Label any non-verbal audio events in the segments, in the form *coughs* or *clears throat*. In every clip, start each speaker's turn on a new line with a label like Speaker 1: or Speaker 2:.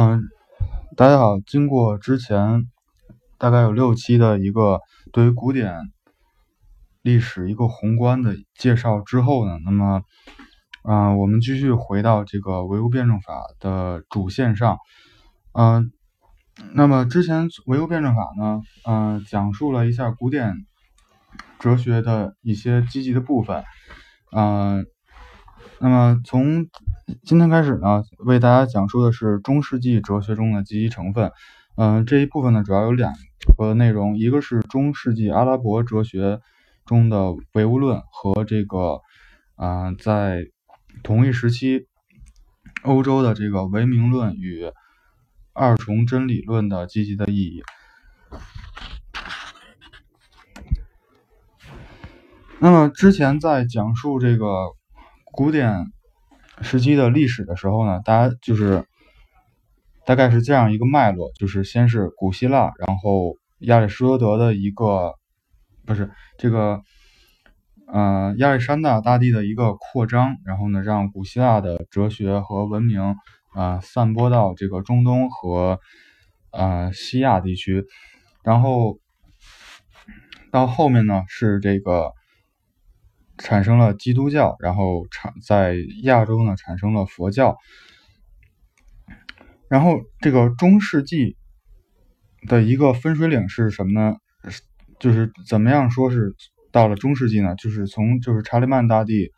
Speaker 1: 嗯，大家好。经过之前大概有六期的一个对于古典历史一个宏观的介绍之后呢，那么，嗯，我们继续回到这个唯物辩证法的主线上。嗯，那么之前唯物辩证法呢，嗯，讲述了一下古典哲学的一些积极的部分。嗯，那么从今天开始呢，为大家讲述的是中世纪哲学中的积极成分。嗯，这一部分呢，主要有两个内容，一个是中世纪阿拉伯哲学中的唯物论和这个，啊，在同一时期欧洲的这个唯名论与二重真理论的积极的意义。那么之前在讲述这个古典。时期的历史的时候呢，大家就是大概是这样一个脉络，就是先是古希腊，然后亚里士多德的一个不是这个呃亚历山大大帝的一个扩张，然后呢让古希腊的哲学和文明啊散播到这个中东和呃西亚地区，然后到后面呢是这个。产生了基督教，然后产在亚洲呢产生了佛教，然后这个中世纪的一个分水岭是什么呢？就是怎么样说是到了中世纪呢？就是从就是查理曼大帝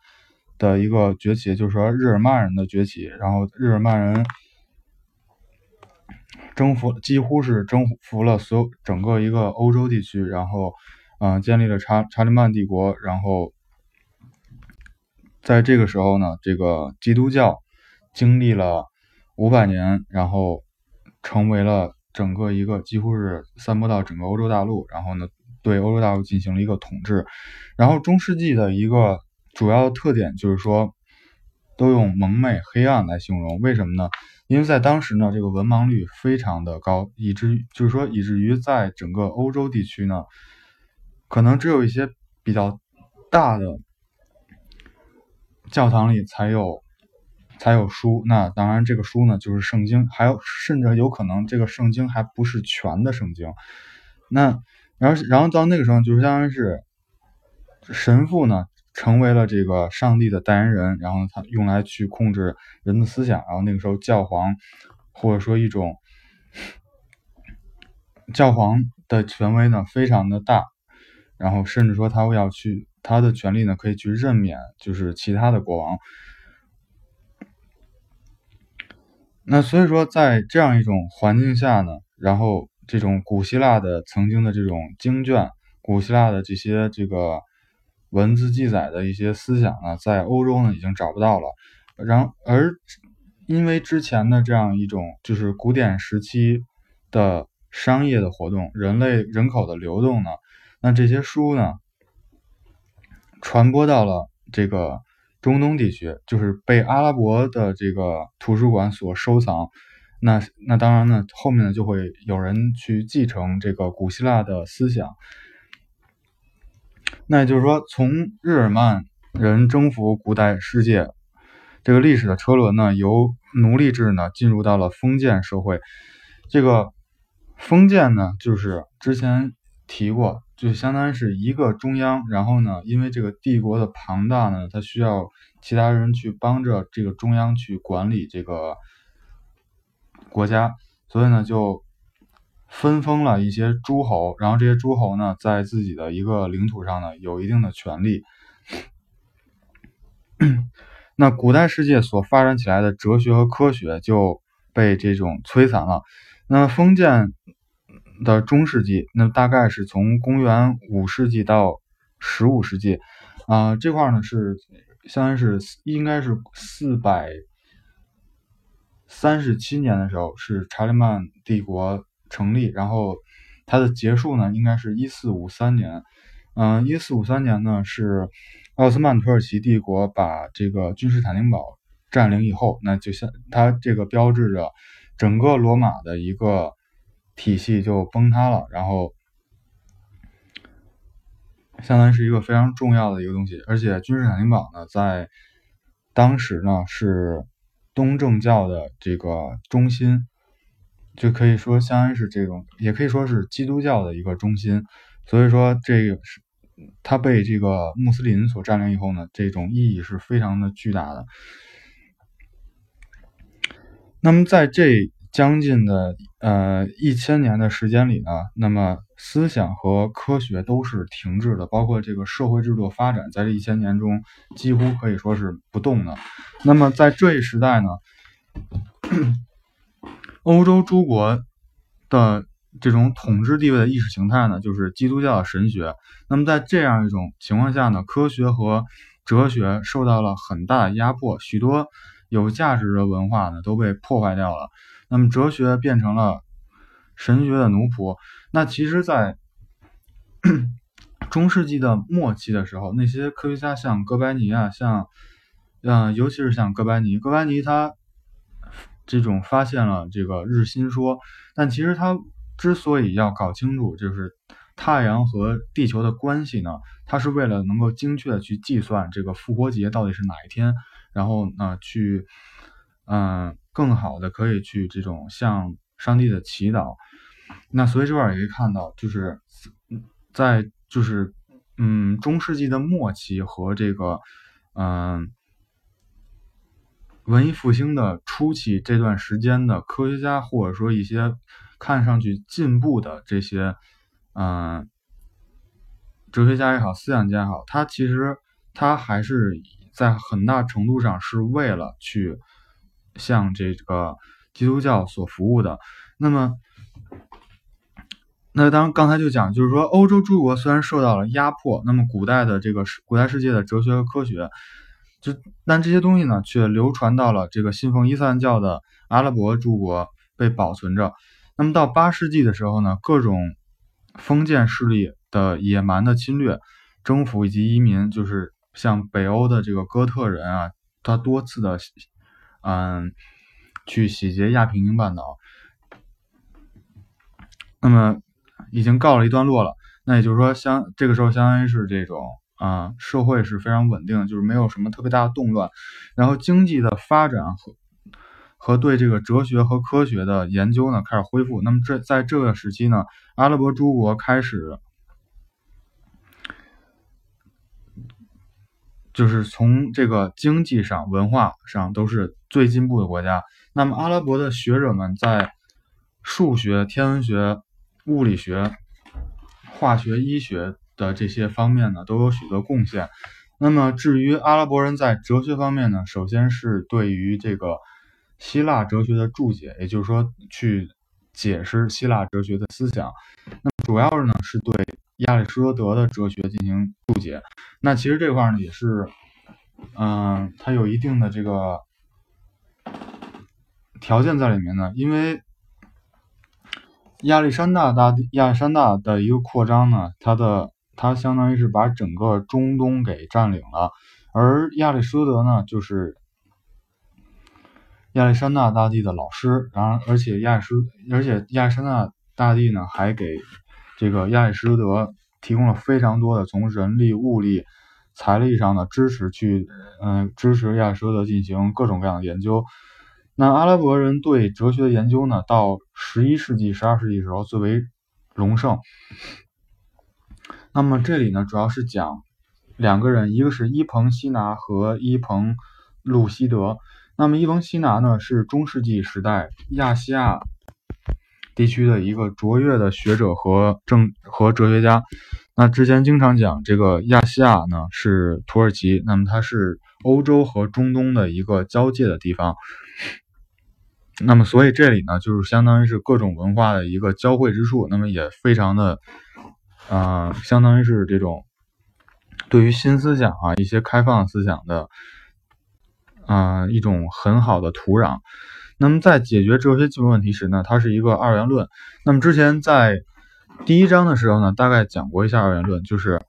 Speaker 1: 的一个崛起，就是说日耳曼人的崛起，然后日耳曼人征服几乎是征服了所有整个一个欧洲地区，然后嗯建立了查查理曼帝国，然后。在这个时候呢，这个基督教经历了五百年，然后成为了整个一个几乎是散播到整个欧洲大陆，然后呢，对欧洲大陆进行了一个统治。然后中世纪的一个主要特点就是说，都用蒙昧、黑暗来形容。为什么呢？因为在当时呢，这个文盲率非常的高，以至于就是说，以至于在整个欧洲地区呢，可能只有一些比较大的。教堂里才有才有书，那当然这个书呢就是圣经，还有甚至有可能这个圣经还不是全的圣经。那然后然后到那个时候，就是相当于是神父呢成为了这个上帝的代言人，然后他用来去控制人的思想。然后那个时候教皇或者说一种教皇的权威呢非常的大，然后甚至说他会要去。他的权利呢，可以去任免，就是其他的国王。那所以说，在这样一种环境下呢，然后这种古希腊的曾经的这种经卷，古希腊的这些这个文字记载的一些思想呢，在欧洲呢已经找不到了。然而，因为之前的这样一种就是古典时期的商业的活动，人类人口的流动呢，那这些书呢。传播到了这个中东地区，就是被阿拉伯的这个图书馆所收藏。那那当然呢，后面呢就会有人去继承这个古希腊的思想。那也就是说，从日耳曼人征服古代世界这个历史的车轮呢，由奴隶制呢进入到了封建社会。这个封建呢，就是之前提过。就相当于是一个中央，然后呢，因为这个帝国的庞大呢，它需要其他人去帮着这个中央去管理这个国家，所以呢，就分封了一些诸侯，然后这些诸侯呢，在自己的一个领土上呢，有一定的权利。那古代世界所发展起来的哲学和科学就被这种摧残了。那封建。的中世纪，那大概是从公元五世纪到十五世纪，啊，这块呢是相当于是应该是四百三十七年的时候是查理曼帝国成立，然后它的结束呢应该是一四五三年，嗯，一四五三年呢是奥斯曼土耳其帝国把这个君士坦丁堡占领以后，那就像它这个标志着整个罗马的一个。体系就崩塌了，然后相当于是一个非常重要的一个东西，而且君士坦丁堡呢，在当时呢是东正教的这个中心，就可以说相当于是这种，也可以说是基督教的一个中心。所以说，这个是它被这个穆斯林所占领以后呢，这种意义是非常的巨大的。那么在这将近的呃一千年的时间里呢，那么思想和科学都是停滞的，包括这个社会制度发展，在这一千年中几乎可以说是不动的。那么在这一时代呢，欧洲诸国的这种统治地位的意识形态呢，就是基督教的神学。那么在这样一种情况下呢，科学和哲学受到了很大的压迫，许多有价值的文化呢都被破坏掉了。那么哲学变成了神学的奴仆。那其实，在 *clears throat* 中世纪的末期的时候，那些科学家像哥白尼啊，像嗯，尤其是像哥白尼，哥白尼他这种发现了这个日心说，但其实他之所以要搞清楚就是太阳和地球的关系呢，他是为了能够精确的去计算这个复活节到底是哪一天，然后呢去嗯。更好的可以去这种向上帝的祈祷，那所以这块也可以看到，就是在就是嗯中世纪的末期和这个嗯文艺复兴的初期这段时间的科学家或者说一些看上去进步的这些嗯哲学家也好，思想家也好，他其实他还是在很大程度上是为了去。向这个基督教所服务的，那么，那当刚才就讲，就是说欧洲诸国虽然受到了压迫，那么古代的这个古代世界的哲学和科学，就但这些东西呢，却流传到了这个信奉伊斯兰教的阿拉伯诸国被保存着。那么到八世纪的时候呢，各种封建势力的野蛮的侵略、征服以及移民，就是像北欧的这个哥特人啊，他多次的。嗯，去洗劫亚平宁半岛，那么已经告了一段落了。那也就是说，相这个时候相当于是这种啊，社会是非常稳定，就是没有什么特别大的动乱。然后经济的发展和和对这个哲学和科学的研究呢开始恢复。那么这在这个时期呢，阿拉伯诸国开始。就是从这个经济上、文化上都是最进步的国家。那么，阿拉伯的学者们在数学、天文学、物理学、化学、医学的这些方面呢，都有许多贡献。那么，至于阿拉伯人在哲学方面呢，首先是对于这个希腊哲学的注解，也就是说，去解释希腊哲学的思想。那主要呢，是对。亚里士多德的哲学进行注解，那其实这块呢也是，嗯，它有一定的这个条件在里面呢，因为亚历山大大亚历山大的一个扩张呢，它的它相当于是把整个中东给占领了，而亚里士多德呢就是亚历山大大帝的老师，然后而且亚里士而且亚历山大大帝呢还给。这个亚里士多德提供了非常多的从人力、物力、财力上的支持，去嗯支持亚里士多德进行各种各样的研究。那阿拉伯人对哲学的研究呢，到十一世纪、十二世纪时候最为隆盛。那么这里呢，主要是讲两个人，一个是伊彭·西拿和伊彭·路西德。那么伊彭·西拿呢，是中世纪时代亚细亚。地区的一个卓越的学者和政和哲学家，那之前经常讲这个亚细亚呢是土耳其，那么它是欧洲和中东的一个交界的地方，那么所以这里呢就是相当于是各种文化的一个交汇之处，那么也非常的，啊，相当于是这种对于新思想啊一些开放思想的，啊一种很好的土壤。那么在解决哲学基本问题时呢，它是一个二元论。那么之前在第一章的时候呢，大概讲过一下二元论，就是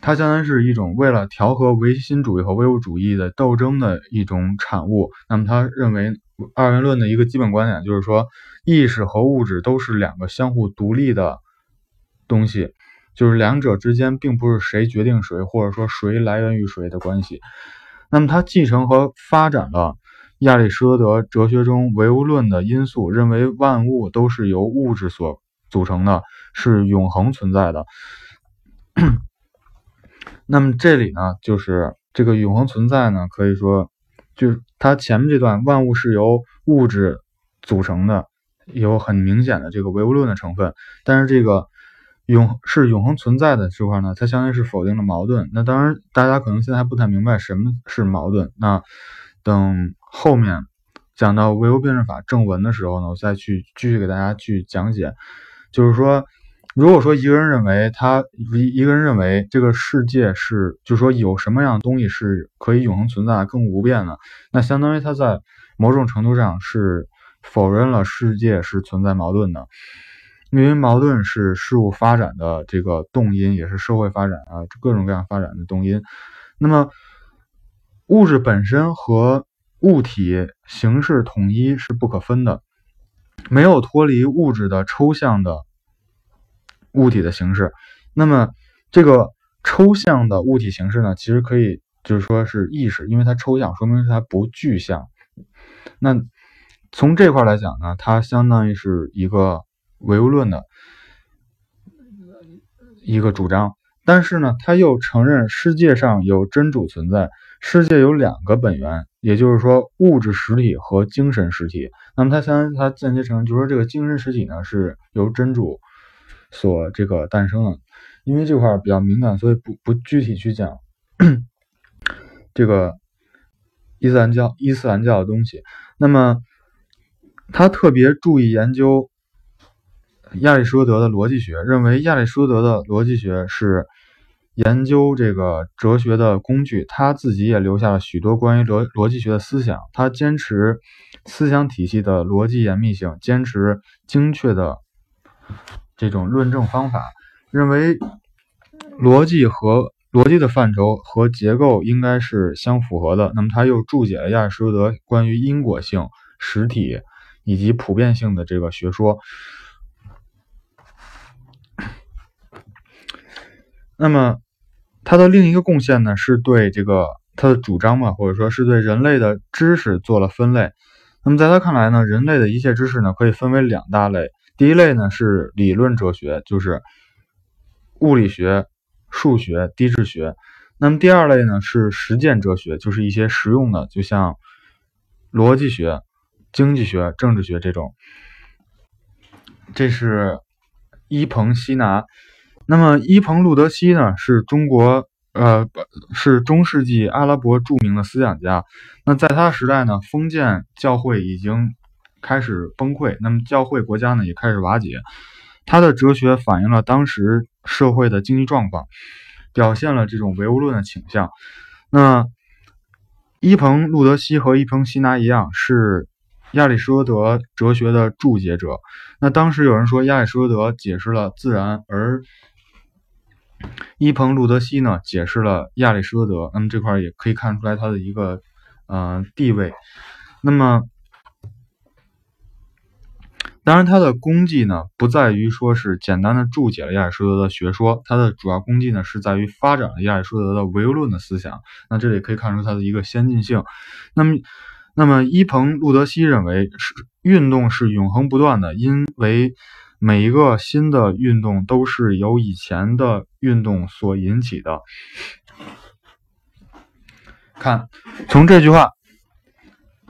Speaker 1: 它相当于是一种为了调和唯心主义和唯物主义的斗争的一种产物。那么他认为二元论的一个基本观点就是说，意识和物质都是两个相互独立的东西，就是两者之间并不是谁决定谁，或者说谁来源于谁的关系。那么他继承和发展了。亚里士多德哲学中唯物论的因素，认为万物都是由物质所组成的，是永恒存在的。那么这里呢，就是这个永恒存在呢，可以说就是它前面这段万物是由物质组成的，有很明显的这个唯物论的成分。但是这个永是永恒存在的这块呢，它相当于是否定了矛盾。那当然，大家可能现在还不太明白什么是矛盾。那等后面讲到唯物辩证法正文的时候呢，我再去继续给大家去讲解，就是说。如果说一个人认为他一一个人认为这个世界是，就是说有什么样的东西是可以永恒存在、更无变的，那相当于他在某种程度上是否认了世界是存在矛盾的，因为矛盾是事物发展的这个动因，也是社会发展啊各种各样发展的动因。那么物质本身和物体形式统一是不可分的，没有脱离物质的抽象的。物体的形式，那么这个抽象的物体形式呢，其实可以就是说是意识，因为它抽象，说明它不具象。那从这块来讲呢，它相当于是一个唯物论的一个主张，但是呢，他又承认世界上有真主存在，世界有两个本源，也就是说物质实体和精神实体。那么他相他间接承认，就是说这个精神实体呢是由真主。所这个诞生的，因为这块比较敏感，所以不不具体去讲 *coughs* 这个伊斯兰教伊斯兰教的东西。那么他特别注意研究亚里士多德的逻辑学，认为亚里士多德的逻辑学是研究这个哲学的工具。他自己也留下了许多关于逻逻辑学的思想。他坚持思想体系的逻辑严密性，坚持精确的。这种论证方法认为，逻辑和逻辑的范畴和结构应该是相符合的。那么，他又注解了亚里士多德关于因果性、实体以及普遍性的这个学说。那么，他的另一个贡献呢，是对这个他的主张嘛，或者说是对人类的知识做了分类。那么，在他看来呢，人类的一切知识呢，可以分为两大类。第一类呢是理论哲学，就是物理学、数学、地质学。那么第二类呢是实践哲学，就是一些实用的，就像逻辑学、经济学、政治学这种。这是伊彭希拿。那么伊彭路德西呢是中国呃是中世纪阿拉伯著名的思想家。那在他时代呢，封建教会已经。开始崩溃，那么教会国家呢也开始瓦解。他的哲学反映了当时社会的经济状况，表现了这种唯物论的倾向。那伊彭·路德西和伊彭·西拿一样，是亚里士多德哲学的注解者。那当时有人说亚里士多德解释了自然，而伊彭·路德西呢解释了亚里士多德。那么这块也可以看出来他的一个呃地位。那么。当然，他的功绩呢，不在于说是简单的注解了亚里士多德的学说，他的主要功绩呢，是在于发展了亚里士多德的唯物论的思想。那这里可以看出他的一个先进性。那么，那么伊彭·路德西认为是运动是永恒不断的，因为每一个新的运动都是由以前的运动所引起的。看，从这句话，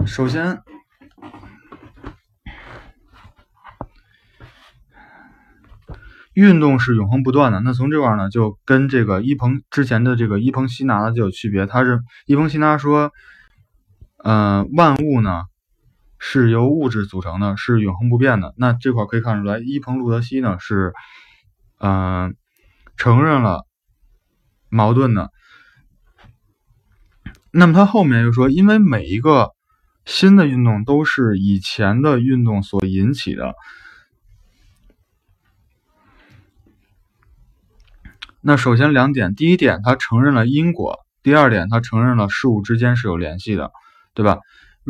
Speaker 1: 首先。运动是永恒不断的。那从这块呢，就跟这个伊彭之前的这个伊彭希拿的就有区别。他是伊彭希拿说，呃，万物呢是由物质组成的，是永恒不变的。那这块可以看出来，伊彭路德西呢是，嗯，承认了矛盾的。那么他后面又说，因为每一个新的运动都是以前的运动所引起的。那首先两点，第一点，他承认了因果；第二点，他承认了事物之间是有联系的，对吧？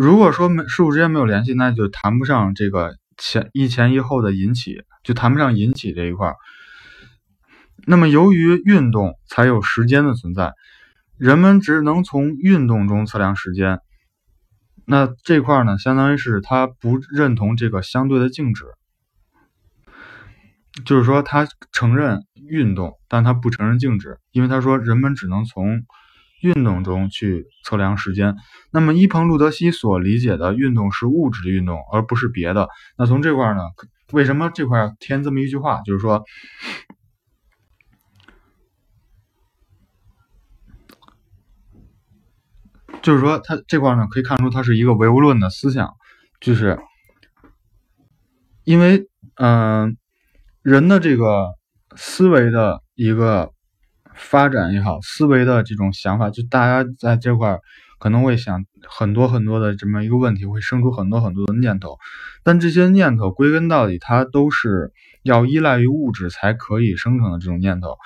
Speaker 1: 如果说没事物之间没有联系，那就谈不上这个前一前一后的引起，就谈不上引起这一块。那么由于运动才有时间的存在，人们只能从运动中测量时间。那这块呢，相当于是他不认同这个相对的静止，就是说他承认运动，但他不承认静止，因为他说人们只能从运动中去测量时间。那么伊彭路德西所理解的运动是物质的运动，而不是别的。那从这块呢，为什么这块添这么一句话，就是说？就是说，他这块呢，可以看出他是一个唯物论的思想，就是因为，嗯，人的这个思维的一个发展也好，思维的这种想法，就大家在这块可能会想很多很多的这么一个问题，会生出很多很多的念头，但这些念头归根到底，它都是要依赖于物质才可以生成的这种念头，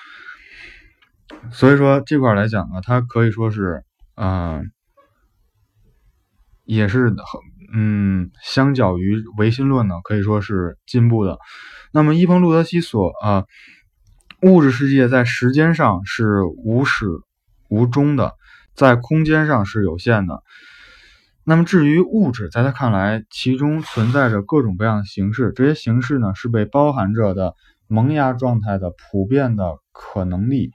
Speaker 1: 所以说这块来讲呢，它可以说是，嗯。也是很，嗯，相较于唯心论呢，可以说是进步的。那么伊彭路德西所啊，物质世界在时间上是无始无终的，在空间上是有限的。那么至于物质，在他看来，其中存在着各种各样的形式，这些形式呢是被包含着的萌芽状态的普遍的可能力。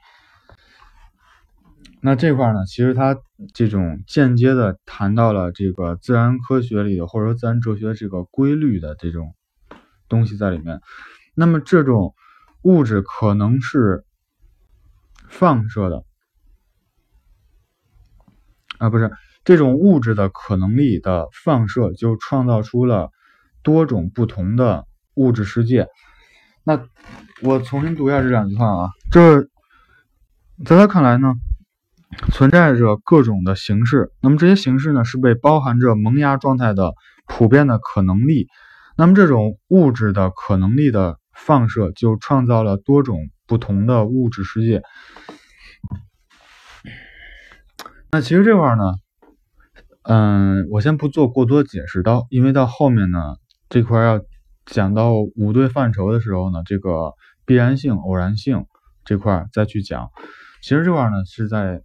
Speaker 1: 那这块呢，其实他这种间接的谈到了这个自然科学里的，或者说自然哲学这个规律的这种东西在里面。那么这种物质可能是放射的啊，不是这种物质的可能力的放射，就创造出了多种不同的物质世界。那我重新读一下这两句话啊，这在他看来呢。存在着各种的形式，那么这些形式呢，是被包含着萌芽状态的普遍的可能力。那么这种物质的可能力的放射，就创造了多种不同的物质世界。那其实这块呢，嗯，我先不做过多解释，到因为到后面呢，这块要讲到五对范畴的时候呢，这个必然性、偶然性这块再去讲。其实这块呢，是在。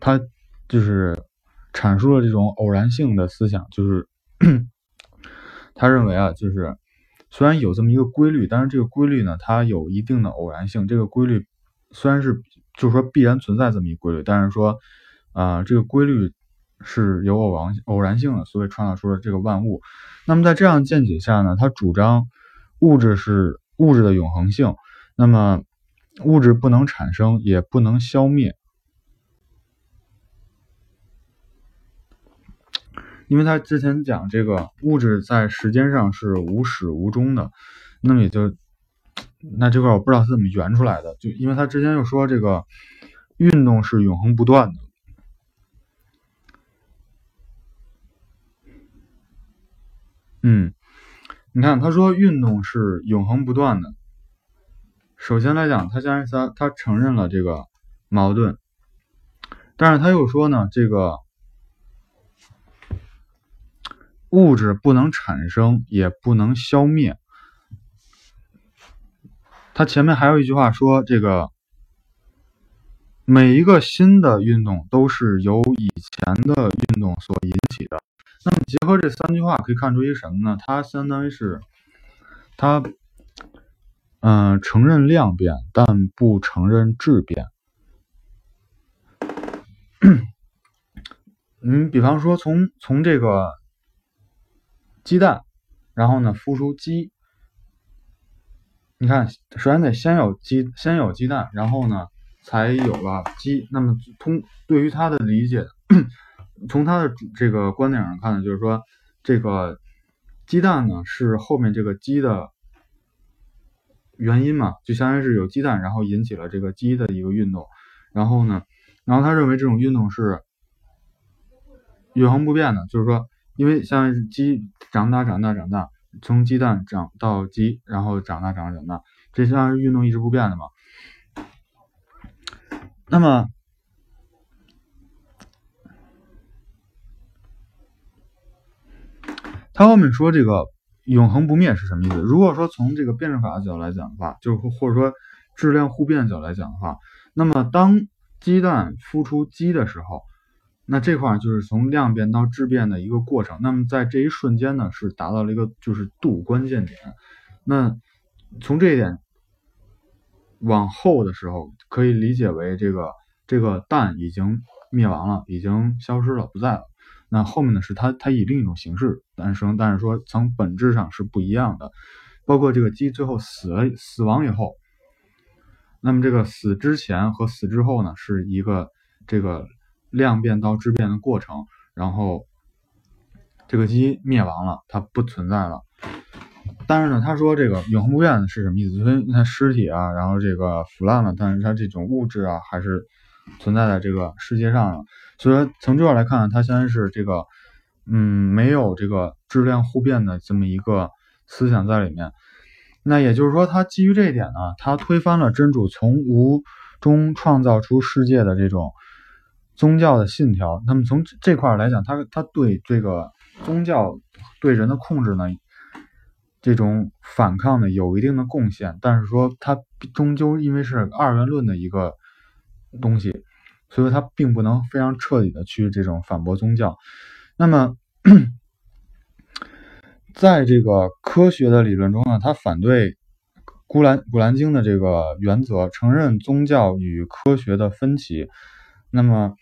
Speaker 1: 他就是阐述了这种偶然性的思想，就是 *coughs* 他认为啊，就是虽然有这么一个规律，但是这个规律呢，它有一定的偶然性。这个规律虽然是就是说必然存在这么一规律，但是说啊，这个规律是有偶然偶然性的，所以创造出了这个万物。那么在这样见解下呢，他主张物质是物质的永恒性，那么物质不能产生，也不能消灭。因为他之前讲这个物质在时间上是无始无终的，那么也就那这块我不知道他怎么圆出来的，就因为他之前又说这个运动是永恒不断的，嗯，你看他说运动是永恒不断的，首先来讲，他先他他承认了这个矛盾，但是他又说呢这个。物质不能产生，也不能消灭。他前面还有一句话说：“这个每一个新的运动都是由以前的运动所引起的。”那么结合这三句话，可以看出一个什么呢？它相当于是它，嗯，承认量变，但不承认质变。*coughs* 嗯，比方说，从从这个。鸡蛋，然后呢，孵出鸡。你看，首先得先有鸡，先有鸡蛋，然后呢，才有了鸡。那么，通对于他的理解，*clears throat* 从他的这个观点上看呢，就是说，这个鸡蛋呢是后面这个鸡的原因嘛，就相当于是有鸡蛋，然后引起了这个鸡的一个运动。然后呢，然后他认为这种运动是永恒不变的，就是说。因为像鸡长大、长大、长大，从鸡蛋长到鸡，然后长大、长大、长大，这像是运动一直不变的嘛。那么，他后面说这个永恒不灭是什么意思？如果说从这个辩证法的角度来讲的话，就是或者说质量互变的角度来讲的话，那么当鸡蛋孵出鸡的时候，那这块就是从量变到质变的一个过程。那么在这一瞬间呢，是达到了一个就是度关键点。那从这一点往后的时候，可以理解为这个这个氮已经灭亡了，已经消失了，不在了。那后面呢，是它它以另一种形式诞生，但是说从本质上是不一样的。包括这个鸡最后死了死亡以后，那么这个死之前和死之后呢，是一个这个量变到质变的过程。然后这个鸡灭亡了，它不存在了。但是呢，他说这个永恒不变是什么意思？因为它尸体啊，然后这个腐烂了，但是它这种物质啊，还是存在在这个世界上了。所以说，从这块来看，它现在是这个，嗯，没有这个质量互变的这么一个思想在里面。那也就是说，它基于这一点呢，它推翻了真主从无中创造出世界的这种宗教的信条。那么从这块来讲，他他对这个宗教对人的控制呢？这种反抗呢，有一定的贡献，但是说他终究因为是二元论的一个东西，所以它并不能非常彻底的去这种反驳宗教。那么，在这个科学的理论中呢，他反对《古兰古兰经》的这个原则，承认宗教与科学的分歧。那么，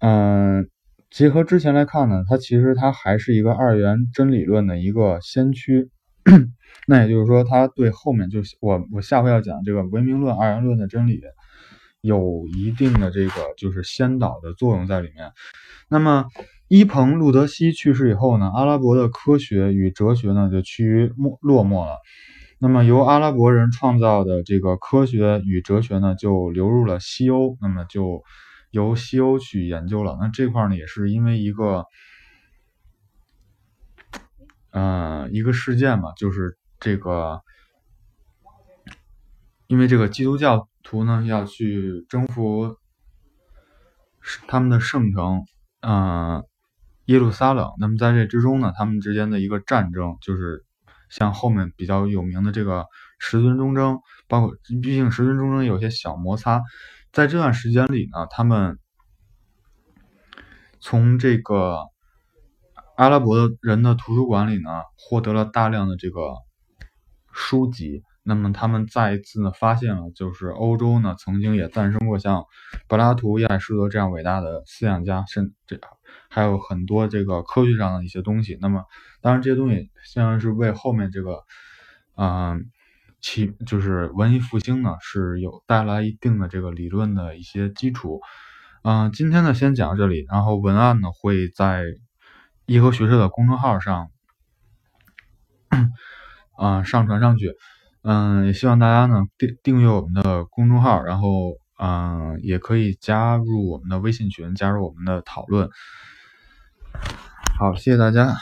Speaker 1: 嗯。结合之前来看呢，它其实它还是一个二元真理论的一个先驱。*clears throat* 那也就是说，它对后面就我我下回要讲这个唯名论二元论的真理，有一定的这个就是先导的作用在里面。那么伊彭路德西去世以后呢，阿拉伯的科学与哲学呢就趋于没落寞了。那么由阿拉伯人创造的这个科学与哲学呢，就流入了西欧，那么就。由西欧去研究了，那这块呢也是因为一个，嗯，一个事件嘛，就是这个，因为这个基督教徒呢要去征服他们的圣城，嗯，耶路撒冷。那么在这之中呢，他们之间的一个战争，就是像后面比较有名的这个十尊忠争，包括毕竟十尊忠争有些小摩擦。在这段时间里呢，他们从这个阿拉伯的人的图书馆里呢，获得了大量的这个书籍。那么他们再一次呢，发现了就是欧洲呢，曾经也诞生过像柏拉图、亚里士多这样伟大的思想家，甚这还有很多这个科学上的一些东西。那么当然这些东西相当于是为后面这个，嗯。其就是文艺复兴呢，是有带来一定的这个理论的一些基础。嗯，今天呢先讲到这里，然后文案呢会在颐和学社的公众号上，嗯，上传上去。嗯，也希望大家呢订订阅我们的公众号，然后嗯，也可以加入我们的微信群，加入我们的讨论。好，谢谢大家。